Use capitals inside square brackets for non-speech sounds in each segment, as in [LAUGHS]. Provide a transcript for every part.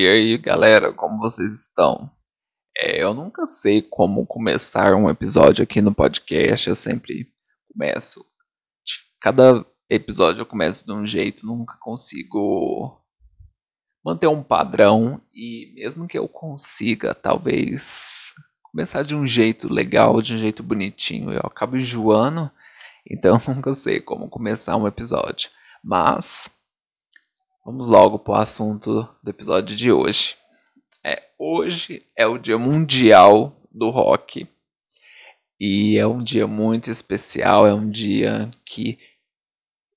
E aí, galera, como vocês estão? É, eu nunca sei como começar um episódio aqui no podcast. Eu sempre começo. Cada episódio eu começo de um jeito, nunca consigo manter um padrão. E mesmo que eu consiga, talvez, começar de um jeito legal, de um jeito bonitinho, eu acabo enjoando. [LAUGHS] Então nunca sei como começar um episódio. Mas vamos logo para o assunto do episódio de hoje. É, hoje é o Dia Mundial do Rock. E é um dia muito especial, é um dia que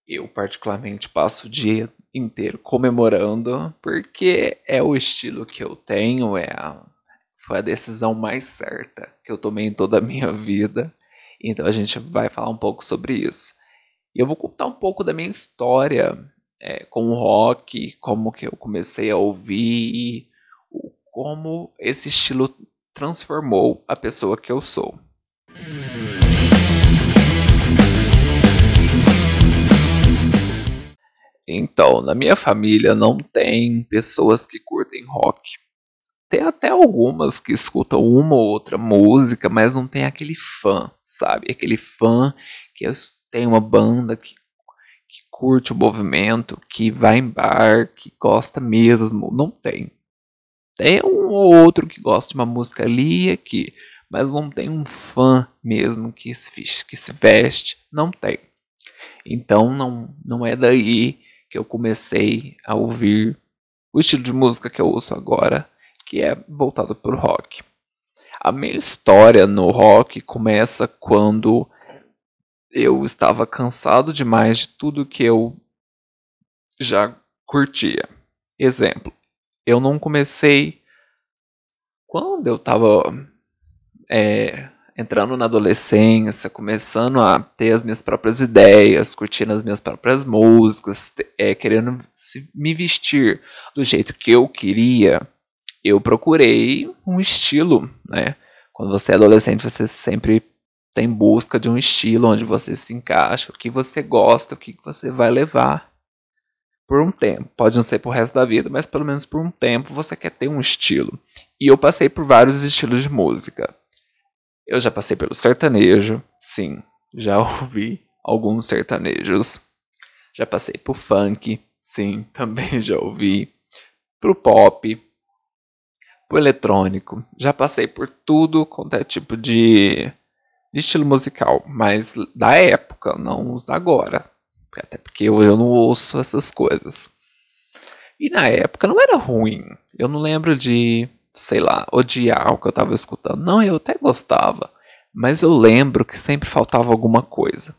eu particularmente passo o dia inteiro comemorando, porque é o estilo que eu tenho, é a, foi a decisão mais certa que eu tomei em toda a minha vida. Então a gente vai falar um pouco sobre isso. E eu vou contar um pouco da minha história é, com o rock, como que eu comecei a ouvir como esse estilo transformou a pessoa que eu sou. Então, na minha família não tem pessoas que curtem rock. Tem até algumas que escutam uma ou outra música, mas não tem aquele fã, sabe? Aquele fã que tem uma banda que, que curte o movimento, que vai em bar, que gosta mesmo. Não tem. Tem um ou outro que gosta de uma música ali e aqui, mas não tem um fã mesmo que se, que se veste. Não tem. Então não, não é daí que eu comecei a ouvir o estilo de música que eu ouço agora, que é voltado para o rock. A minha história no rock começa quando eu estava cansado demais de tudo que eu já curtia. Exemplo, eu não comecei quando eu estava é, entrando na adolescência, começando a ter as minhas próprias ideias, curtindo as minhas próprias músicas, é, querendo me vestir do jeito que eu queria eu procurei um estilo, né? Quando você é adolescente, você sempre tem busca de um estilo onde você se encaixa, o que você gosta, o que você vai levar por um tempo. Pode não ser por resto da vida, mas pelo menos por um tempo você quer ter um estilo. E eu passei por vários estilos de música. Eu já passei pelo sertanejo, sim, já [LAUGHS] ouvi alguns sertanejos. Já passei por funk, sim, [LAUGHS] também já ouvi. Pro pop, o eletrônico. Já passei por tudo quanto é tipo de, de estilo musical, mas da época, não os da agora. Até porque eu, eu não ouço essas coisas. E na época não era ruim. Eu não lembro de, sei lá, odiar o que eu tava escutando. Não, eu até gostava. Mas eu lembro que sempre faltava alguma coisa.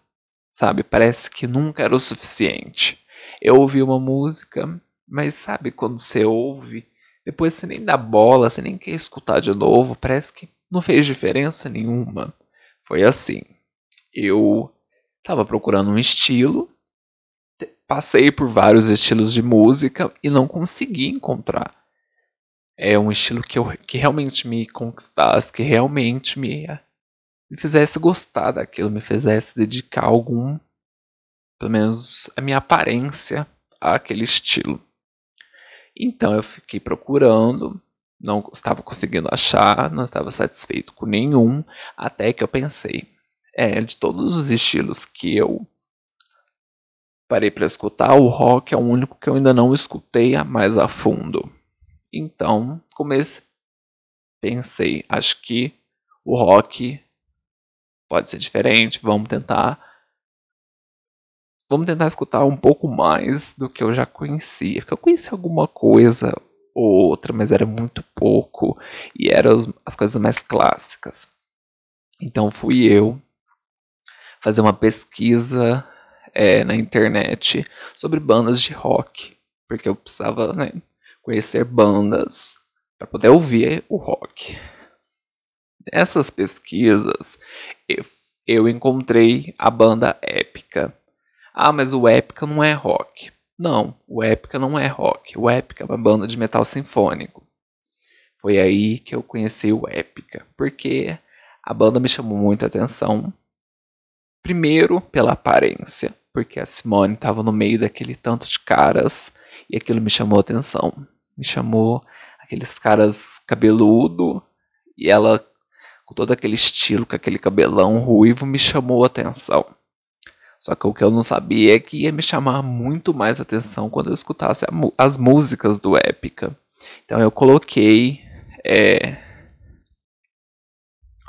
Sabe? Parece que nunca era o suficiente. Eu ouvi uma música, mas sabe quando você ouve depois você nem dá bola, você nem quer escutar de novo, parece que não fez diferença nenhuma. Foi assim. Eu estava procurando um estilo, passei por vários estilos de música e não consegui encontrar. É um estilo que, eu, que realmente me conquistasse, que realmente me, me fizesse gostar daquilo, me fizesse dedicar algum, pelo menos a minha aparência àquele estilo. Então eu fiquei procurando, não estava conseguindo achar, não estava satisfeito com nenhum, até que eu pensei, é, de todos os estilos que eu parei para escutar, o rock é o único que eu ainda não escutei mais a fundo. Então, comecei, pensei, acho que o rock pode ser diferente, vamos tentar vamos tentar escutar um pouco mais do que eu já conhecia. Porque eu conhecia alguma coisa ou outra, mas era muito pouco. E eram as coisas mais clássicas. Então fui eu fazer uma pesquisa é, na internet sobre bandas de rock. Porque eu precisava né, conhecer bandas para poder ouvir o rock. Nessas pesquisas, eu, eu encontrei a banda Épica ah, mas o Épica não é rock. Não, o Épica não é rock. O Épica é uma banda de metal sinfônico. Foi aí que eu conheci o Épica, porque a banda me chamou muita atenção. Primeiro, pela aparência, porque a Simone estava no meio daquele tanto de caras e aquilo me chamou atenção. Me chamou aqueles caras cabeludo e ela com todo aquele estilo, com aquele cabelão ruivo, me chamou atenção. Só que o que eu não sabia é que ia me chamar muito mais atenção quando eu escutasse as músicas do Épica. Então eu coloquei é,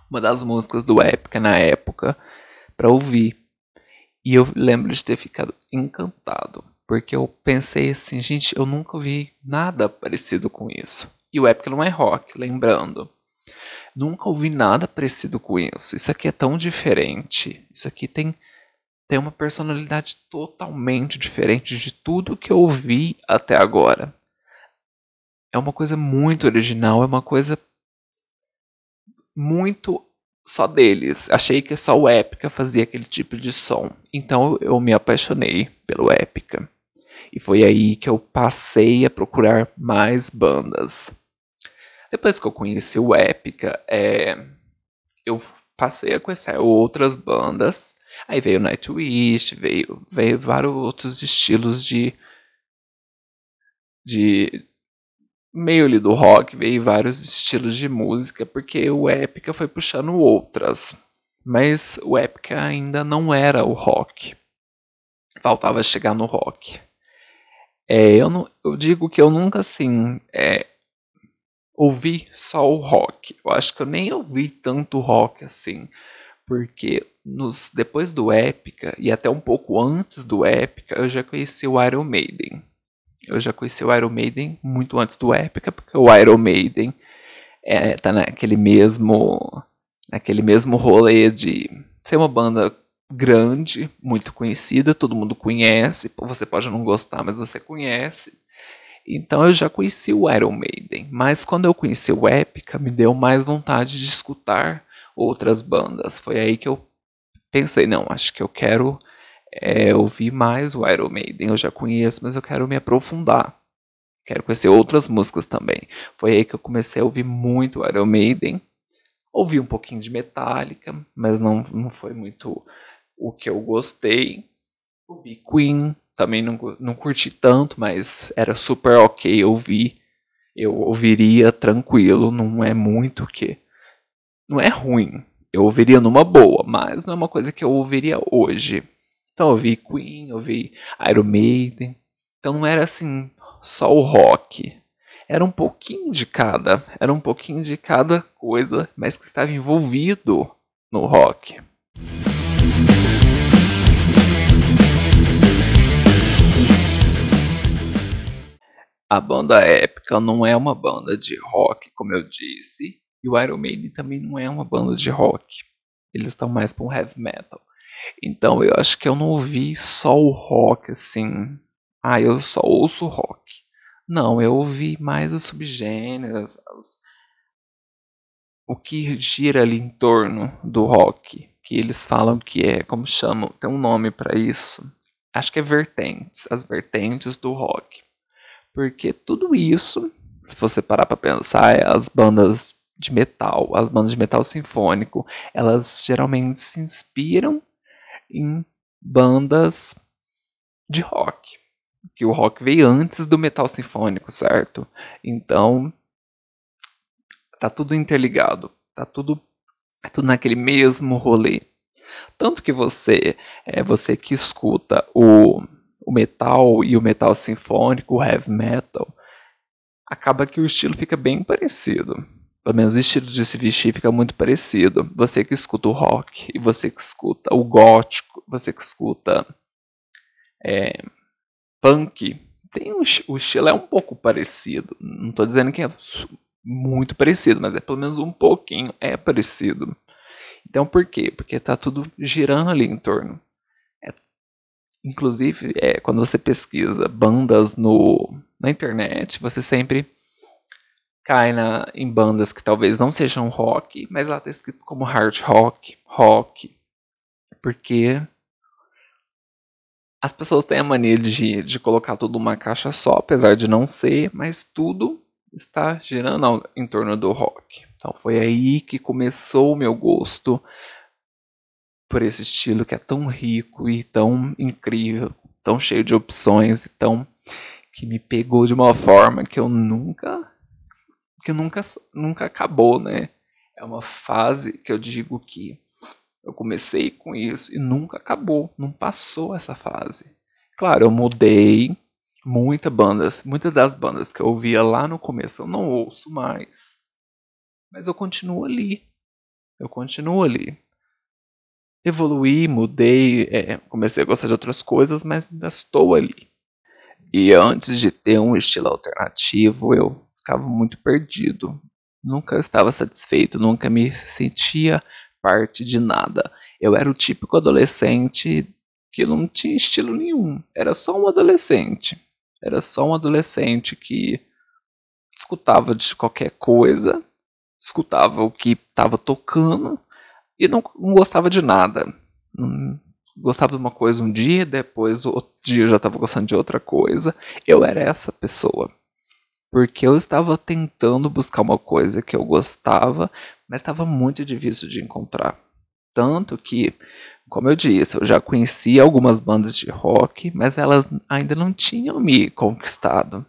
uma das músicas do Épica na época para ouvir. E eu lembro de ter ficado encantado, porque eu pensei assim, gente, eu nunca vi nada parecido com isso. E o Épica não é rock, lembrando. Nunca ouvi nada parecido com isso. Isso aqui é tão diferente. Isso aqui tem, tem uma personalidade totalmente diferente de tudo que eu ouvi até agora. É uma coisa muito original, é uma coisa muito só deles. Achei que só o Épica fazia aquele tipo de som. Então eu me apaixonei pelo Épica. E foi aí que eu passei a procurar mais bandas. Depois que eu conheci o Épica, é, eu passei a conhecer outras bandas. Aí veio Nightwish, veio, veio vários outros estilos de. de meio ali do rock, veio vários estilos de música, porque o Épica foi puxando outras. Mas o Épica ainda não era o rock. Faltava chegar no rock. É, eu, não, eu digo que eu nunca assim. É, ouvi só o rock. Eu acho que eu nem ouvi tanto rock assim, porque nos depois do Épica e até um pouco antes do Épica, eu já conheci o Iron Maiden. Eu já conheci o Iron Maiden muito antes do Épica, porque o Iron Maiden é, tá naquele mesmo naquele mesmo rolê de ser uma banda grande, muito conhecida, todo mundo conhece, você pode não gostar, mas você conhece. Então eu já conheci o Iron Maiden, mas quando eu conheci o Epica, me deu mais vontade de escutar outras bandas. Foi aí que eu pensei, não, acho que eu quero é, ouvir mais o Iron Maiden. Eu já conheço, mas eu quero me aprofundar. Quero conhecer outras músicas também. Foi aí que eu comecei a ouvir muito Iron Maiden. Ouvi um pouquinho de Metallica, mas não, não foi muito o que eu gostei. Ouvi Queen, também não, não curti tanto, mas era super ok ouvir. Eu ouviria tranquilo, não é muito que. Não é ruim. Eu ouviria numa boa, mas não é uma coisa que eu ouviria hoje. Então eu ouvi Queen, eu ouvi Iron Maiden. Então não era assim só o rock. Era um pouquinho de cada. Era um pouquinho de cada coisa, mas que estava envolvido no rock. A banda épica não é uma banda de rock, como eu disse, e o Iron Maiden também não é uma banda de rock. Eles estão mais para um heavy metal. Então eu acho que eu não ouvi só o rock assim. Ah, eu só ouço rock. Não, eu ouvi mais os subgêneros, os, o que gira ali em torno do rock, que eles falam que é, como chamam, tem um nome para isso. Acho que é vertentes, as vertentes do rock. Porque tudo isso, se você parar para pensar, é as bandas de metal, as bandas de metal sinfônico, elas geralmente se inspiram em bandas de rock. Que o rock veio antes do metal sinfônico, certo? Então, tá tudo interligado, tá tudo, é tudo naquele mesmo rolê. Tanto que você, é você que escuta o o metal e o metal sinfônico, o heavy metal, acaba que o estilo fica bem parecido. Pelo menos o estilo de se vestir fica muito parecido. Você que escuta o rock, e você que escuta o gótico, você que escuta é, punk, tem um, o estilo é um pouco parecido. Não estou dizendo que é muito parecido, mas é pelo menos um pouquinho é parecido. Então por quê? Porque está tudo girando ali em torno Inclusive, é, quando você pesquisa bandas no, na internet, você sempre cai na, em bandas que talvez não sejam rock, mas lá está escrito como hard rock, rock. Porque as pessoas têm a mania de, de colocar tudo numa caixa só, apesar de não ser, mas tudo está girando em torno do rock. Então foi aí que começou o meu gosto por esse estilo que é tão rico e tão incrível, tão cheio de opções e tão que me pegou de uma forma que eu nunca que nunca, nunca acabou, né? É uma fase que eu digo que eu comecei com isso e nunca acabou, não passou essa fase. Claro, eu mudei muitas bandas, muitas das bandas que eu ouvia lá no começo eu não ouço mais. Mas eu continuo ali. Eu continuo ali. Evoluí, mudei, é, comecei a gostar de outras coisas, mas ainda estou ali. E antes de ter um estilo alternativo, eu ficava muito perdido. Nunca estava satisfeito, nunca me sentia parte de nada. Eu era o típico adolescente que não tinha estilo nenhum. Era só um adolescente. Era só um adolescente que escutava de qualquer coisa, escutava o que estava tocando e não, não, gostava de nada. Não, gostava de uma coisa um dia, depois outro dia eu já estava gostando de outra coisa. Eu era essa pessoa. Porque eu estava tentando buscar uma coisa que eu gostava, mas estava muito difícil de encontrar. Tanto que como eu disse, eu já conhecia algumas bandas de rock, mas elas ainda não tinham me conquistado.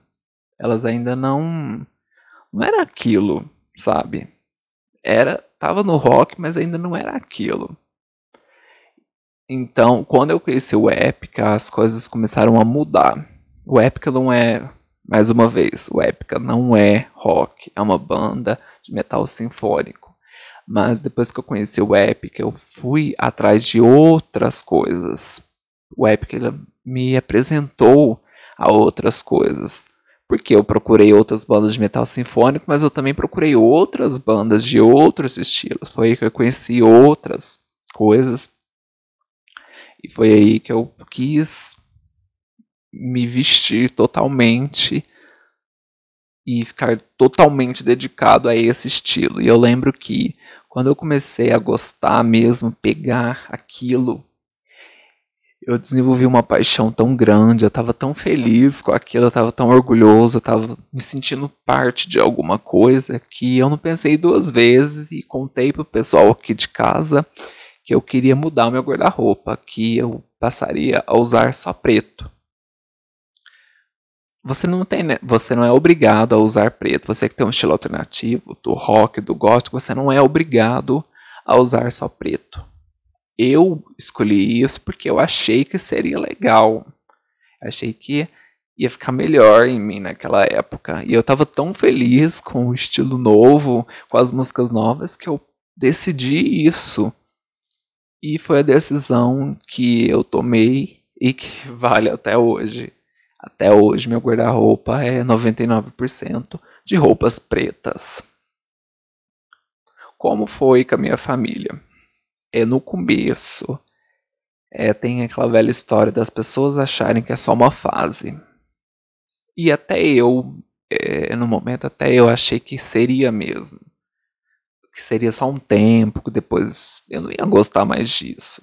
Elas ainda não. Não era aquilo, sabe? Era. Tava no rock, mas ainda não era aquilo. Então, quando eu conheci o Epica, as coisas começaram a mudar. O Epica não é, mais uma vez, o Epica não é rock, é uma banda de metal sinfônico. Mas depois que eu conheci o Epic, eu fui atrás de outras coisas. O Epic ele me apresentou a outras coisas. Porque eu procurei outras bandas de metal sinfônico, mas eu também procurei outras bandas de outros estilos. Foi aí que eu conheci outras coisas. E foi aí que eu quis me vestir totalmente e ficar totalmente dedicado a esse estilo. E eu lembro que quando eu comecei a gostar mesmo, pegar aquilo, eu desenvolvi uma paixão tão grande, eu estava tão feliz com aquilo, eu estava tão orgulhoso, eu estava me sentindo parte de alguma coisa que eu não pensei duas vezes e contei pro pessoal aqui de casa que eu queria mudar o meu guarda-roupa, que eu passaria a usar só preto você não tem, né? você não é obrigado a usar preto. Você que tem um estilo alternativo, do rock, do gótico, você não é obrigado a usar só preto. Eu escolhi isso porque eu achei que seria legal. Achei que ia ficar melhor em mim naquela época. E eu estava tão feliz com o estilo novo, com as músicas novas, que eu decidi isso. E foi a decisão que eu tomei e que [LAUGHS] vale até hoje. Até hoje, meu guarda-roupa é 99% de roupas pretas. Como foi com a minha família? É no começo. É, tem aquela velha história das pessoas acharem que é só uma fase. E até eu, é, no momento, até eu achei que seria mesmo. Que seria só um tempo, que depois eu não ia gostar mais disso.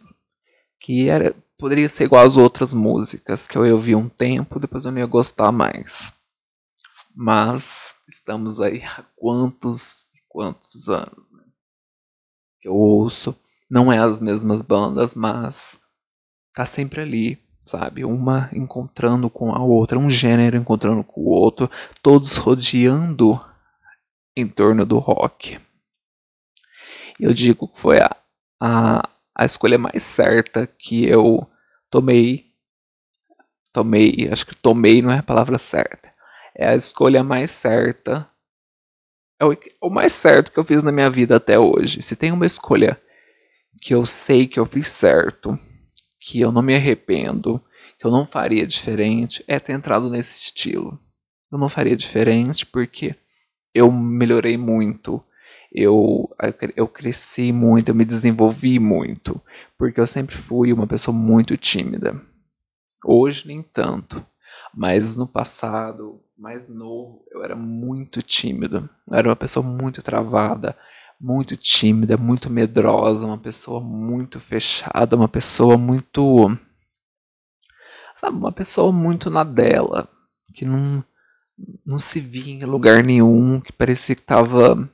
Que era, poderia ser igual às outras músicas que eu ouvi um tempo, depois eu não ia gostar mais. Mas estamos aí há quantos quantos anos né? que eu ouço. Não é as mesmas bandas, mas tá sempre ali, sabe? Uma encontrando com a outra, um gênero encontrando com o outro, todos rodeando em torno do rock. Eu digo que foi a, a, a escolha mais certa que eu tomei. Tomei, acho que tomei não é a palavra certa. É a escolha mais certa. É o, o mais certo que eu fiz na minha vida até hoje. Se tem uma escolha que eu sei que eu fiz certo, que eu não me arrependo, que eu não faria diferente, é ter entrado nesse estilo. Eu não faria diferente porque eu melhorei muito eu, eu cresci muito, eu me desenvolvi muito, porque eu sempre fui uma pessoa muito tímida. Hoje nem tanto, mas no passado, mais novo, eu era muito tímido. Eu era uma pessoa muito travada, muito tímida, muito medrosa, uma pessoa muito fechada, uma pessoa muito. Sabe, uma pessoa muito na dela, que não, não se via em lugar nenhum, que parecia que estava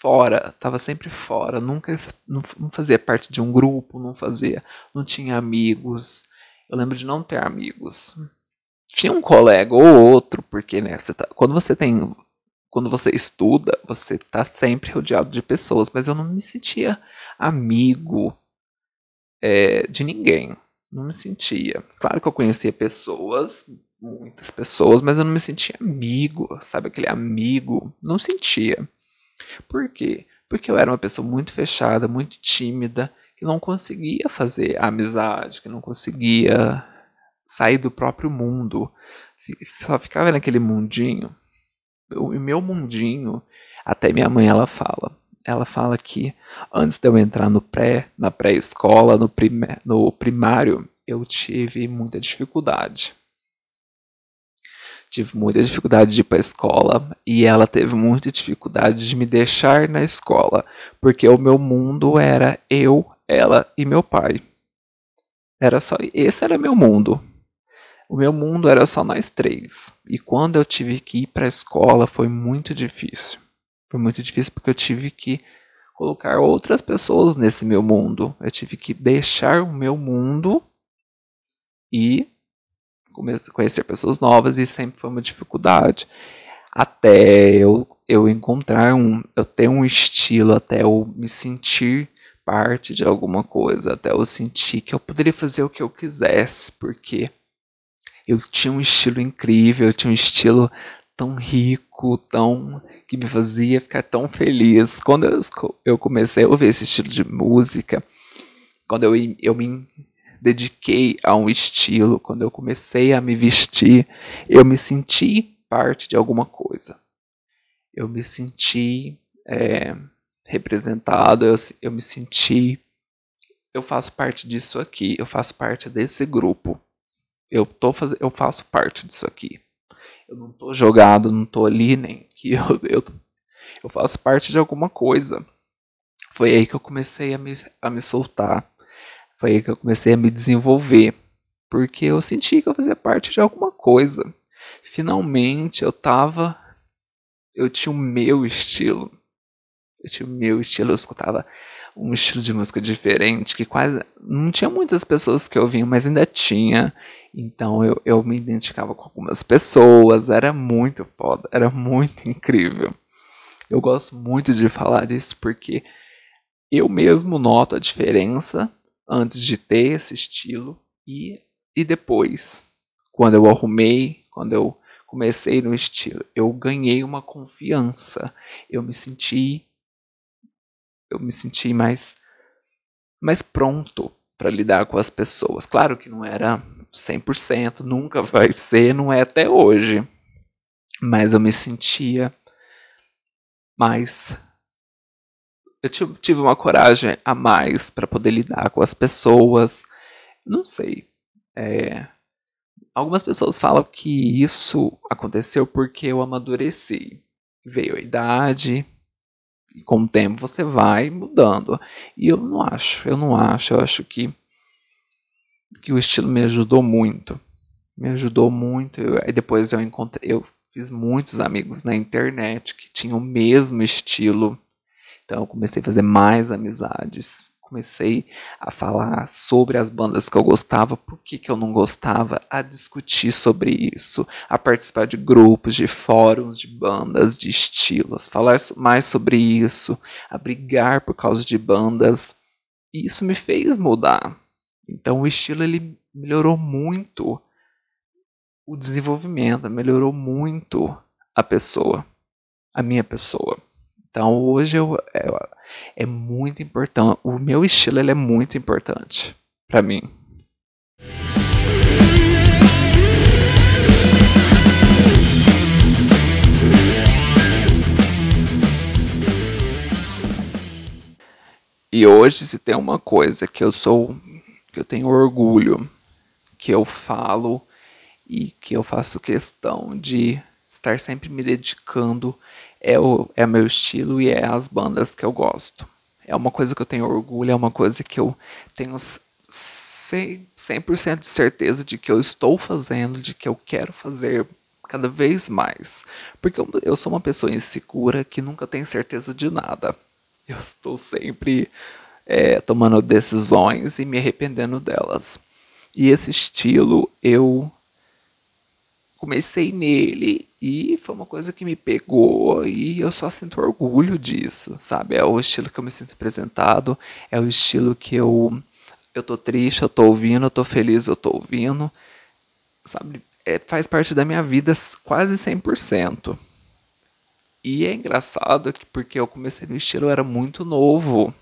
fora, tava sempre fora, nunca não, não fazia parte de um grupo, não fazia, não tinha amigos. Eu lembro de não ter amigos. Tinha um colega ou outro, porque né, você tá, quando você tem. Quando você estuda, você tá sempre rodeado de pessoas, mas eu não me sentia amigo é, de ninguém. Não me sentia. Claro que eu conhecia pessoas, muitas pessoas, mas eu não me sentia amigo, sabe? Aquele amigo. Não sentia. Por quê? Porque eu era uma pessoa muito fechada, muito tímida, que não conseguia fazer amizade, que não conseguia sair do próprio mundo. Só ficava naquele mundinho. O meu mundinho, até minha mãe ela fala. Ela fala que antes de eu entrar no pré, na pré-escola, no, no primário, eu tive muita dificuldade. Tive muita dificuldade de ir para a escola e ela teve muita dificuldade de me deixar na escola, porque o meu mundo era eu, ela e meu pai. Era só esse era meu mundo. O meu mundo era só nós três. E quando eu tive que ir para a escola foi muito difícil. Foi muito difícil porque eu tive que colocar outras pessoas nesse meu mundo. Eu tive que deixar o meu mundo e conhecer pessoas novas e sempre foi uma dificuldade. Até eu, eu encontrar um, eu ter um estilo, até eu me sentir parte de alguma coisa, até eu sentir que eu poderia fazer o que eu quisesse, porque eu tinha um estilo incrível, eu tinha um estilo tão rico, tão que me fazia ficar tão feliz. Quando eu, eu comecei a ouvir esse estilo de música, quando eu, eu me dediquei a um estilo, quando eu comecei a me vestir, eu me senti parte de alguma coisa. Eu me senti é, representado, eu, eu me senti. Eu faço parte disso aqui, eu faço parte desse grupo. Eu, tô faz... eu faço parte disso aqui. Eu não tô jogado, não tô ali, nem que [LAUGHS] eu, eu, eu faço parte de alguma coisa. Foi aí que eu comecei a me, a me soltar. Foi aí que eu comecei a me desenvolver. Porque eu senti que eu fazia parte de alguma coisa. Finalmente eu tava. Eu tinha o meu estilo. Eu tinha o meu estilo, eu escutava um estilo de música diferente, que quase. Não tinha muitas pessoas que ouviam, mas ainda tinha. Então eu, eu me identificava com algumas pessoas, era muito foda, era muito incrível. Eu gosto muito de falar disso porque eu mesmo noto a diferença antes de ter esse estilo e, e depois. Quando eu arrumei, quando eu comecei no estilo, eu ganhei uma confiança. Eu me senti eu me senti mais mais pronto para lidar com as pessoas. Claro que não era 100%, nunca [LAUGHS] vai ser, não é até hoje. Mas eu me sentia mais. Eu tive uma coragem a mais para poder lidar com as pessoas. Não sei. É, algumas pessoas falam que isso aconteceu porque eu amadureci. Veio a idade, e com o tempo você vai mudando. E eu não acho, eu não acho. Eu acho que que o estilo me ajudou muito. Me ajudou muito. Eu, aí depois eu encontrei, eu fiz muitos amigos na internet que tinham o mesmo estilo. Então eu comecei a fazer mais amizades. Comecei a falar sobre as bandas que eu gostava, por que, que eu não gostava, a discutir sobre isso, a participar de grupos, de fóruns, de bandas, de estilos, falar mais sobre isso, a brigar por causa de bandas. E isso me fez mudar. Então o estilo ele melhorou muito o desenvolvimento, melhorou muito a pessoa, a minha pessoa. Então hoje eu, é, é muito importante, o meu estilo ele é muito importante para mim. E hoje, se tem uma coisa que eu sou que eu tenho orgulho, que eu falo e que eu faço questão de estar sempre me dedicando é o é meu estilo e é as bandas que eu gosto. É uma coisa que eu tenho orgulho, é uma coisa que eu tenho 100% de certeza de que eu estou fazendo, de que eu quero fazer cada vez mais. Porque eu, eu sou uma pessoa insegura que nunca tem certeza de nada. Eu estou sempre é, tomando decisões e me arrependendo delas. E esse estilo eu comecei nele e foi uma coisa que me pegou e eu só sinto orgulho disso, sabe? É o estilo que eu me sinto apresentado, é o estilo que eu eu tô triste, eu tô ouvindo, eu tô feliz, eu tô ouvindo, sabe? É, faz parte da minha vida quase 100%. E é engraçado que porque eu comecei no estilo eu era muito novo.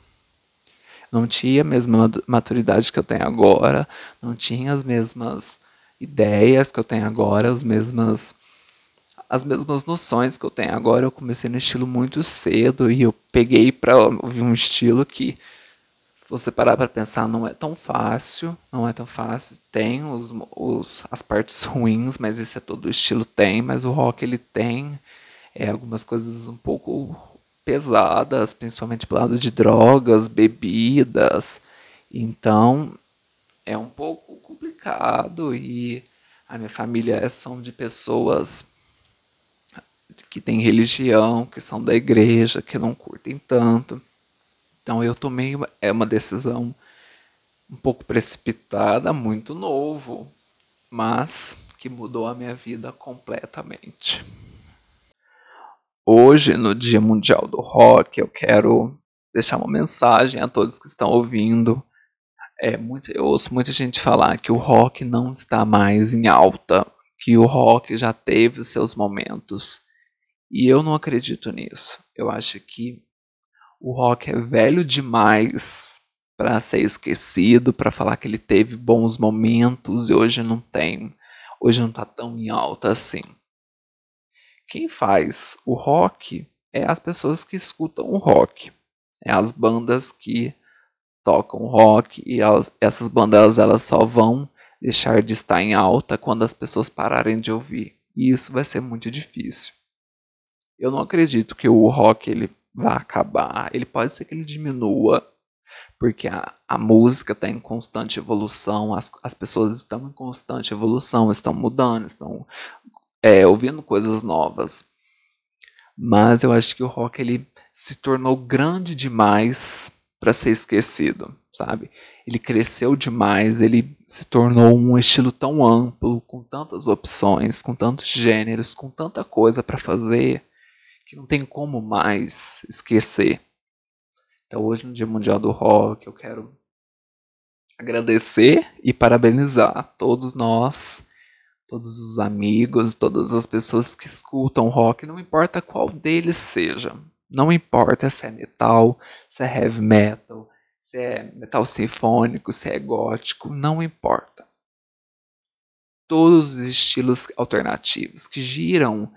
Não tinha a mesma maturidade que eu tenho agora, não tinha as mesmas ideias que eu tenho agora, as mesmas as mesmas noções que eu tenho agora. Eu comecei no estilo muito cedo e eu peguei para ouvir um estilo que se você parar para pensar não é tão fácil, não é tão fácil. Tem os, os as partes ruins, mas esse é todo o estilo tem, mas o rock ele tem é, algumas coisas um pouco pesadas, principalmente pelo lado de drogas, bebidas. Então, é um pouco complicado e a minha família são de pessoas que têm religião, que são da igreja, que não curtem tanto. Então eu tomei é uma decisão um pouco precipitada, muito novo, mas que mudou a minha vida completamente. Hoje, no Dia Mundial do Rock, eu quero deixar uma mensagem a todos que estão ouvindo é, muito, eu ouço muita gente falar que o rock não está mais em alta, que o rock já teve os seus momentos. E eu não acredito nisso. Eu acho que o rock é velho demais para ser esquecido, para falar que ele teve bons momentos e hoje não tem. Hoje não está tão em alta assim. Quem faz o rock é as pessoas que escutam o rock. É as bandas que tocam rock e elas, essas bandas elas só vão deixar de estar em alta quando as pessoas pararem de ouvir. E isso vai ser muito difícil. Eu não acredito que o rock ele vá acabar. Ele pode ser que ele diminua, porque a, a música está em constante evolução, as, as pessoas estão em constante evolução, estão mudando, estão é, ouvindo coisas novas. Mas eu acho que o rock ele se tornou grande demais para ser esquecido, sabe? Ele cresceu demais, ele se tornou um estilo tão amplo, com tantas opções, com tantos gêneros, com tanta coisa para fazer, que não tem como mais esquecer. Então, hoje, no Dia Mundial do Rock, eu quero agradecer e parabenizar todos nós, todos os amigos, todas as pessoas que escutam rock, não importa qual deles seja. Não importa se é metal, se é heavy metal, se é metal sinfônico, se é gótico, não importa. Todos os estilos alternativos que giram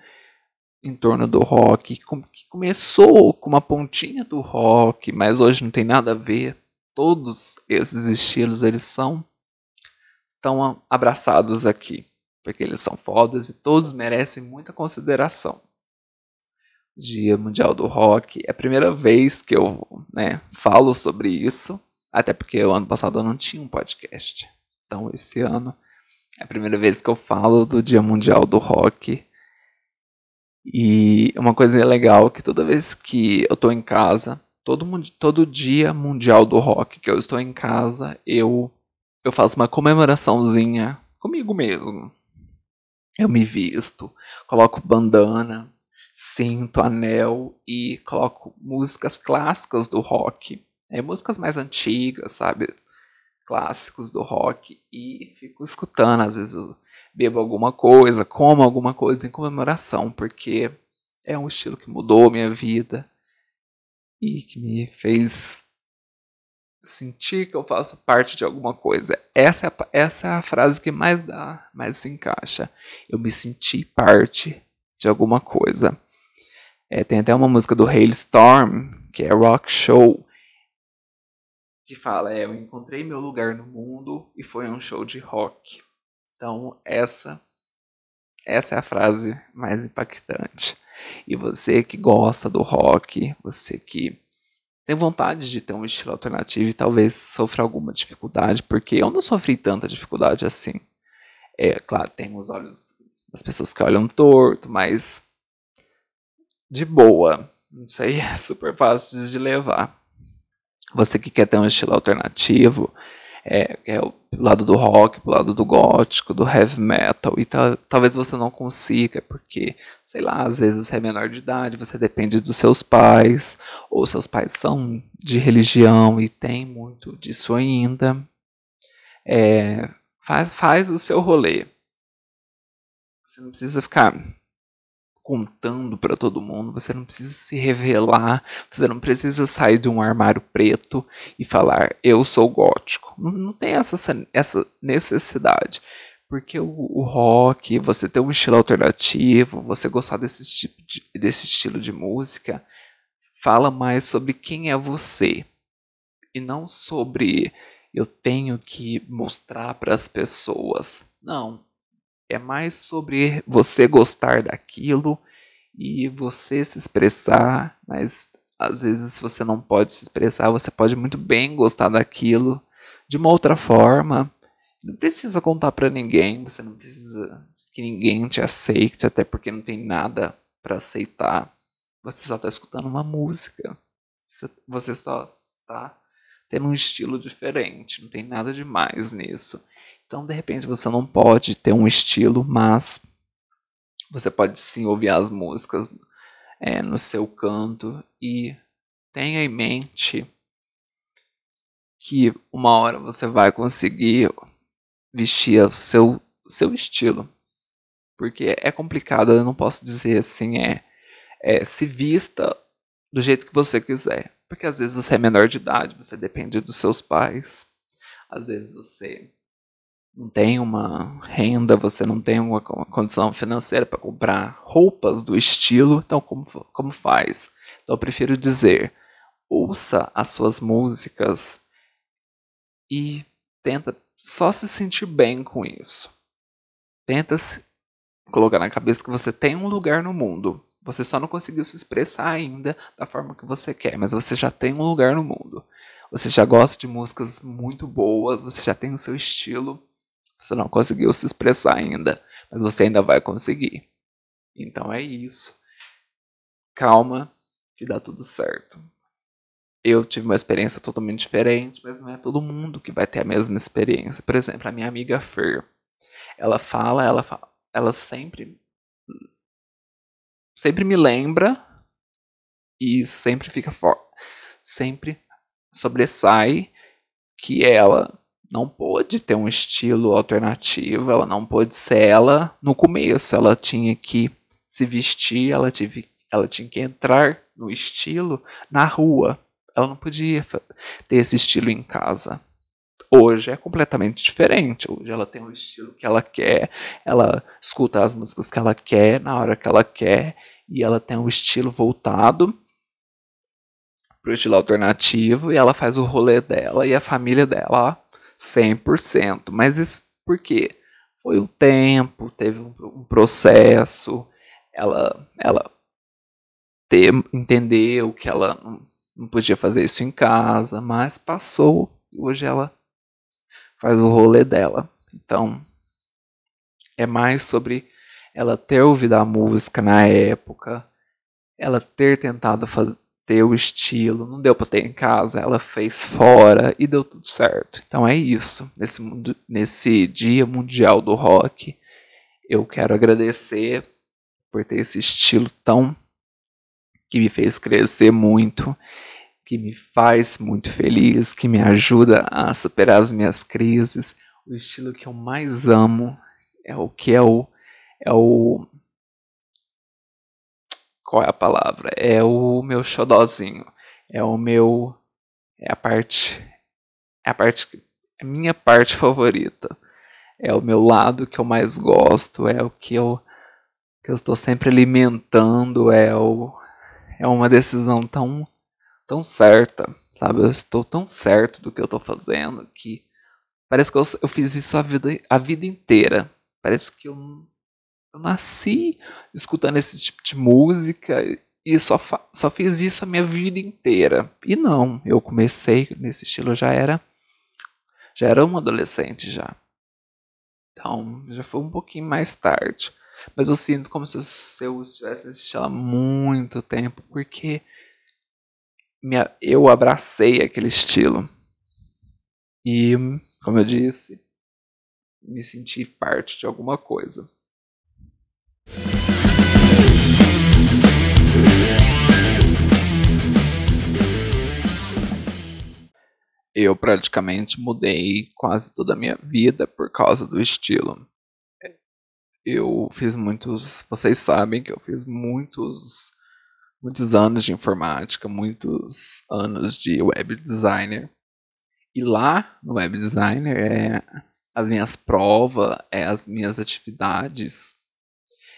em torno do rock, que começou com uma pontinha do rock, mas hoje não tem nada a ver. Todos esses estilos eles são estão abraçados aqui, porque eles são fodas e todos merecem muita consideração. Dia Mundial do Rock. É a primeira vez que eu né, falo sobre isso, até porque o ano passado eu não tinha um podcast. Então esse ano é a primeira vez que eu falo do Dia Mundial do Rock. E uma coisa legal é que toda vez que eu estou em casa, todo, todo dia mundial do rock que eu estou em casa, eu, eu faço uma comemoraçãozinha comigo mesmo. Eu me visto, coloco bandana, cinto, anel e coloco músicas clássicas do rock. É, músicas mais antigas, sabe? Clássicos do rock. E fico escutando, às vezes eu bebo alguma coisa, como alguma coisa em comemoração, porque é um estilo que mudou minha vida e que me fez sentir que eu faço parte de alguma coisa. Essa é a, essa é a frase que mais dá, mais se encaixa. Eu me senti parte de alguma coisa. É, tem até uma música do Hailstorm, que é Rock Show, que fala: é, Eu encontrei meu lugar no mundo e foi um show de rock. Então, essa, essa é a frase mais impactante. E você que gosta do rock, você que tem vontade de ter um estilo alternativo e talvez sofra alguma dificuldade, porque eu não sofri tanta dificuldade assim. É claro, tem os olhos das pessoas que olham torto, mas de boa. Isso aí é [LAUGHS] super fácil de levar. Você que quer ter um estilo alternativo, é, é o lado do rock, pro lado do gótico, do heavy metal, e talvez você não consiga, porque, sei lá, às vezes você é menor de idade, você depende dos seus pais, ou seus pais são de religião e tem muito disso ainda. É, faz, faz o seu rolê. Você não precisa ficar contando para todo mundo, você não precisa se revelar, você não precisa sair de um armário preto e falar eu sou gótico. Não, não tem essa, essa necessidade. Porque o, o, rock, você ter um estilo alternativo, você gostar desse, tipo de, desse estilo de música, fala mais sobre quem é você. E não sobre eu tenho que mostrar para as pessoas. Não, é mais sobre você gostar daquilo e você se expressar, mas às vezes você não pode se expressar, você pode muito bem gostar daquilo de uma outra forma. Não precisa contar para ninguém, você não precisa que ninguém te aceite, até porque não tem nada para aceitar. Você só está escutando uma música. Você só está tendo um estilo diferente, não tem nada demais nisso. Então, de repente, você não pode ter um estilo, mas você pode sim ouvir as músicas é, no seu canto e tenha em mente que uma hora você vai conseguir vestir o seu, seu estilo. Porque é complicado, eu não posso dizer assim, é, é se vista do jeito que você quiser. Porque às vezes você é menor de idade, você depende dos seus pais. Às vezes você não tem uma renda, você não tem uma, uma condição financeira para comprar roupas do estilo, então como, como faz? Então eu prefiro dizer, ouça as suas músicas e tenta só se sentir bem com isso. Tenta colocar na cabeça que você tem um lugar no mundo. Você só não conseguiu se expressar ainda da forma que você quer, mas você já tem um lugar no mundo. Você já gosta de músicas muito boas, você já tem o seu estilo você não conseguiu se expressar ainda, mas você ainda vai conseguir. Então é isso. Calma, que dá tudo certo. Eu tive uma experiência totalmente diferente, mas não é todo mundo que vai ter a mesma experiência. Por exemplo, a minha amiga Fer, ela fala, ela fala, ela sempre sempre me lembra e sempre fica forte, sempre sobressai que ela não pôde ter um estilo alternativo, ela não pôde ser ela no começo, ela tinha que se vestir, ela, tive, ela tinha que entrar no estilo na rua. Ela não podia ter esse estilo em casa. Hoje é completamente diferente. Hoje ela tem o estilo que ela quer, ela escuta as músicas que ela quer, na hora que ela quer, e ela tem um estilo voltado pro estilo alternativo, e ela faz o rolê dela e a família dela 100%. Mas isso por quê? Foi o tempo, teve um, um processo, ela, ela ter, entendeu que ela não, não podia fazer isso em casa, mas passou e hoje ela faz o rolê dela. Então, é mais sobre ela ter ouvido a música na época, ela ter tentado fazer ter o estilo, não deu para ter em casa, ela fez fora e deu tudo certo. Então é isso. Nesse, nesse Dia Mundial do Rock, eu quero agradecer por ter esse estilo tão que me fez crescer muito, que me faz muito feliz, que me ajuda a superar as minhas crises. O estilo que eu mais amo é o que é o é o qual é a palavra? É o meu xodózinho. É o meu. É a parte. É a parte. É a minha parte favorita. É o meu lado que eu mais gosto. É o que eu. Que eu estou sempre alimentando. É o. É uma decisão tão. Tão certa. Sabe? Eu estou tão certo do que eu estou fazendo que. Parece que eu, eu fiz isso a vida, a vida inteira. Parece que eu eu nasci escutando esse tipo de música e só, só fiz isso a minha vida inteira. E não, eu comecei nesse estilo, já era já era um adolescente já. Então, já foi um pouquinho mais tarde. Mas eu sinto como se eu, se eu estivesse estilo há muito tempo, porque minha, eu abracei aquele estilo. E como eu disse, me sentir parte de alguma coisa. Eu praticamente mudei quase toda a minha vida por causa do estilo. Eu fiz muitos, vocês sabem que eu fiz muitos muitos anos de informática, muitos anos de web designer. E lá no web designer é as minhas provas, é as minhas atividades,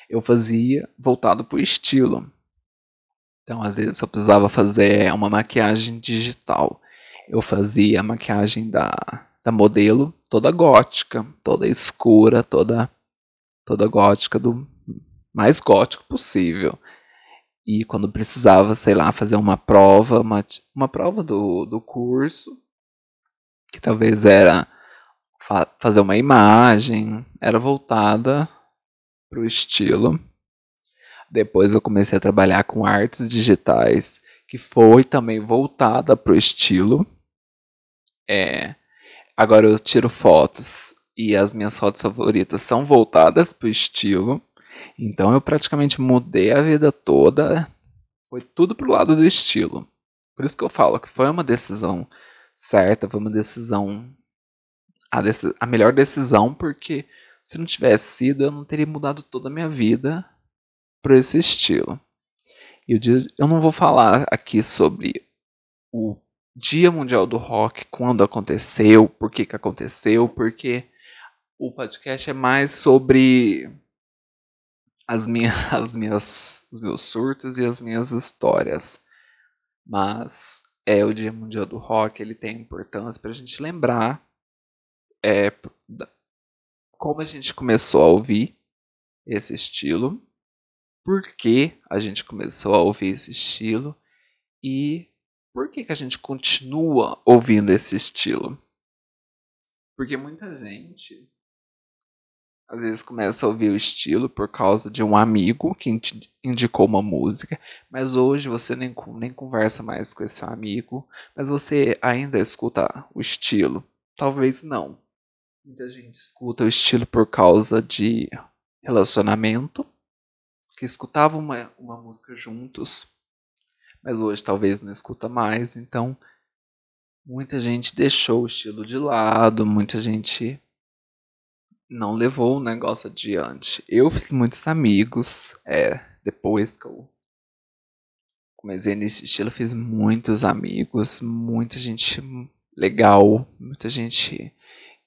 eu fazia voltado para o estilo. Então, às vezes, eu precisava fazer uma maquiagem digital. Eu fazia a maquiagem da, da modelo toda gótica, toda escura, toda, toda gótica, do mais gótico possível. E quando precisava, sei lá, fazer uma prova, uma, uma prova do, do curso, que talvez era fa fazer uma imagem, era voltada para o estilo. Depois eu comecei a trabalhar com artes digitais, que foi também voltada para o estilo. É, agora eu tiro fotos e as minhas fotos favoritas são voltadas para o estilo. Então eu praticamente mudei a vida toda. Foi tudo pro lado do estilo. Por isso que eu falo que foi uma decisão certa, foi uma decisão. A, a melhor decisão, porque se não tivesse sido, eu não teria mudado toda a minha vida para esse estilo. E eu não vou falar aqui sobre o Dia Mundial do Rock, quando aconteceu, por que, que aconteceu, porque o podcast é mais sobre as minhas, [LAUGHS] as minhas, os meus surtos e as minhas histórias. Mas é o Dia Mundial do Rock, ele tem importância para a gente lembrar é, como a gente começou a ouvir esse estilo, por que a gente começou a ouvir esse estilo e por que, que a gente continua ouvindo esse estilo. Porque muita gente às vezes começa a ouvir o estilo por causa de um amigo que indicou uma música, mas hoje você nem, nem conversa mais com esse amigo, mas você ainda escuta o estilo. Talvez não. Muita gente escuta o estilo por causa de relacionamento, que escutava uma, uma música juntos, mas hoje talvez não escuta mais, então muita gente deixou o estilo de lado, muita gente não levou o negócio adiante. Eu fiz muitos amigos, é, depois que eu comecei nesse estilo, fiz muitos amigos, muita gente legal, muita gente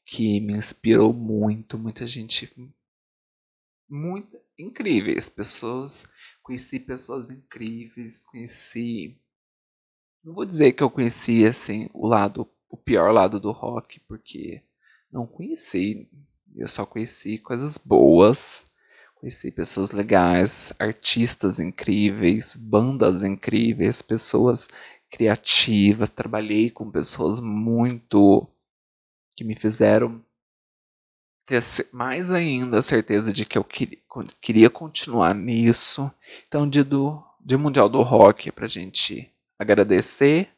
que me inspirou muito, muita gente muito incríveis, pessoas, conheci pessoas incríveis, conheci não vou dizer que eu conheci assim o lado o pior lado do rock, porque não conheci eu só conheci coisas boas, conheci pessoas legais, artistas incríveis, bandas incríveis, pessoas criativas. Trabalhei com pessoas muito que me fizeram ter mais ainda a certeza de que eu queria continuar nisso. Então, dia do dia mundial do rock para gente agradecer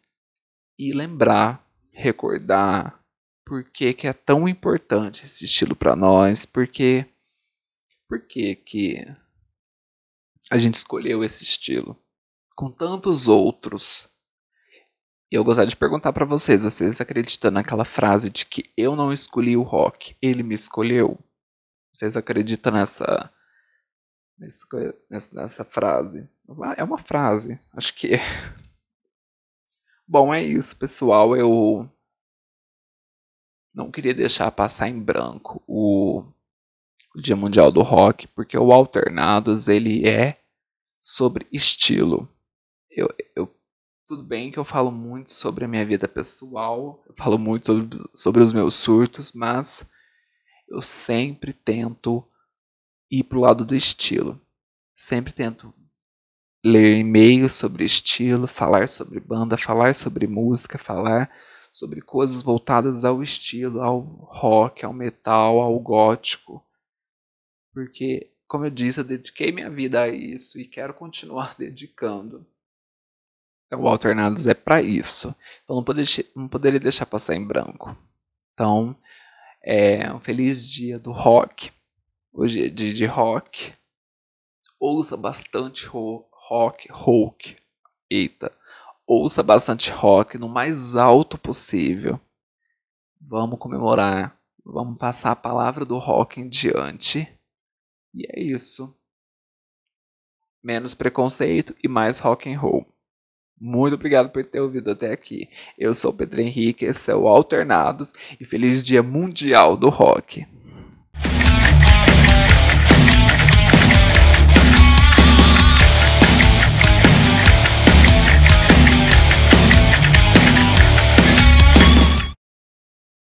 e lembrar, recordar por que, que é tão importante esse estilo para nós, porque por que, que a gente escolheu esse estilo com tantos outros. E eu gostaria de perguntar para vocês, vocês acreditam naquela frase de que eu não escolhi o rock, ele me escolheu? Vocês acreditam nessa nessa, frase? É uma frase, acho que é. [LAUGHS] Bom, é isso, pessoal. Eu não queria deixar passar em branco o, o Dia Mundial do Rock, porque o Alternados ele é sobre estilo. Eu, eu, tudo bem que eu falo muito sobre a minha vida pessoal, eu falo muito sobre, sobre os meus surtos, mas eu sempre tento ir pro lado do estilo. Sempre tento ler e-mails sobre estilo, falar sobre banda, falar sobre música, falar sobre coisas voltadas ao estilo, ao rock, ao metal, ao gótico. Porque, como eu disse, eu dediquei minha vida a isso e quero continuar [LAUGHS] dedicando. Então, o Alternados é para isso. Então, não, poder, não poderia deixar passar em branco. Então, É um feliz dia do rock. Hoje é dia de rock. Ouça bastante ro rock, rock. Eita. Ouça bastante rock no mais alto possível. Vamos comemorar. Vamos passar a palavra do rock em diante. E é isso. Menos preconceito e mais rock and roll. Muito obrigado por ter ouvido até aqui. Eu sou Pedro Henrique, esse é o Alternados e feliz Dia Mundial do Rock.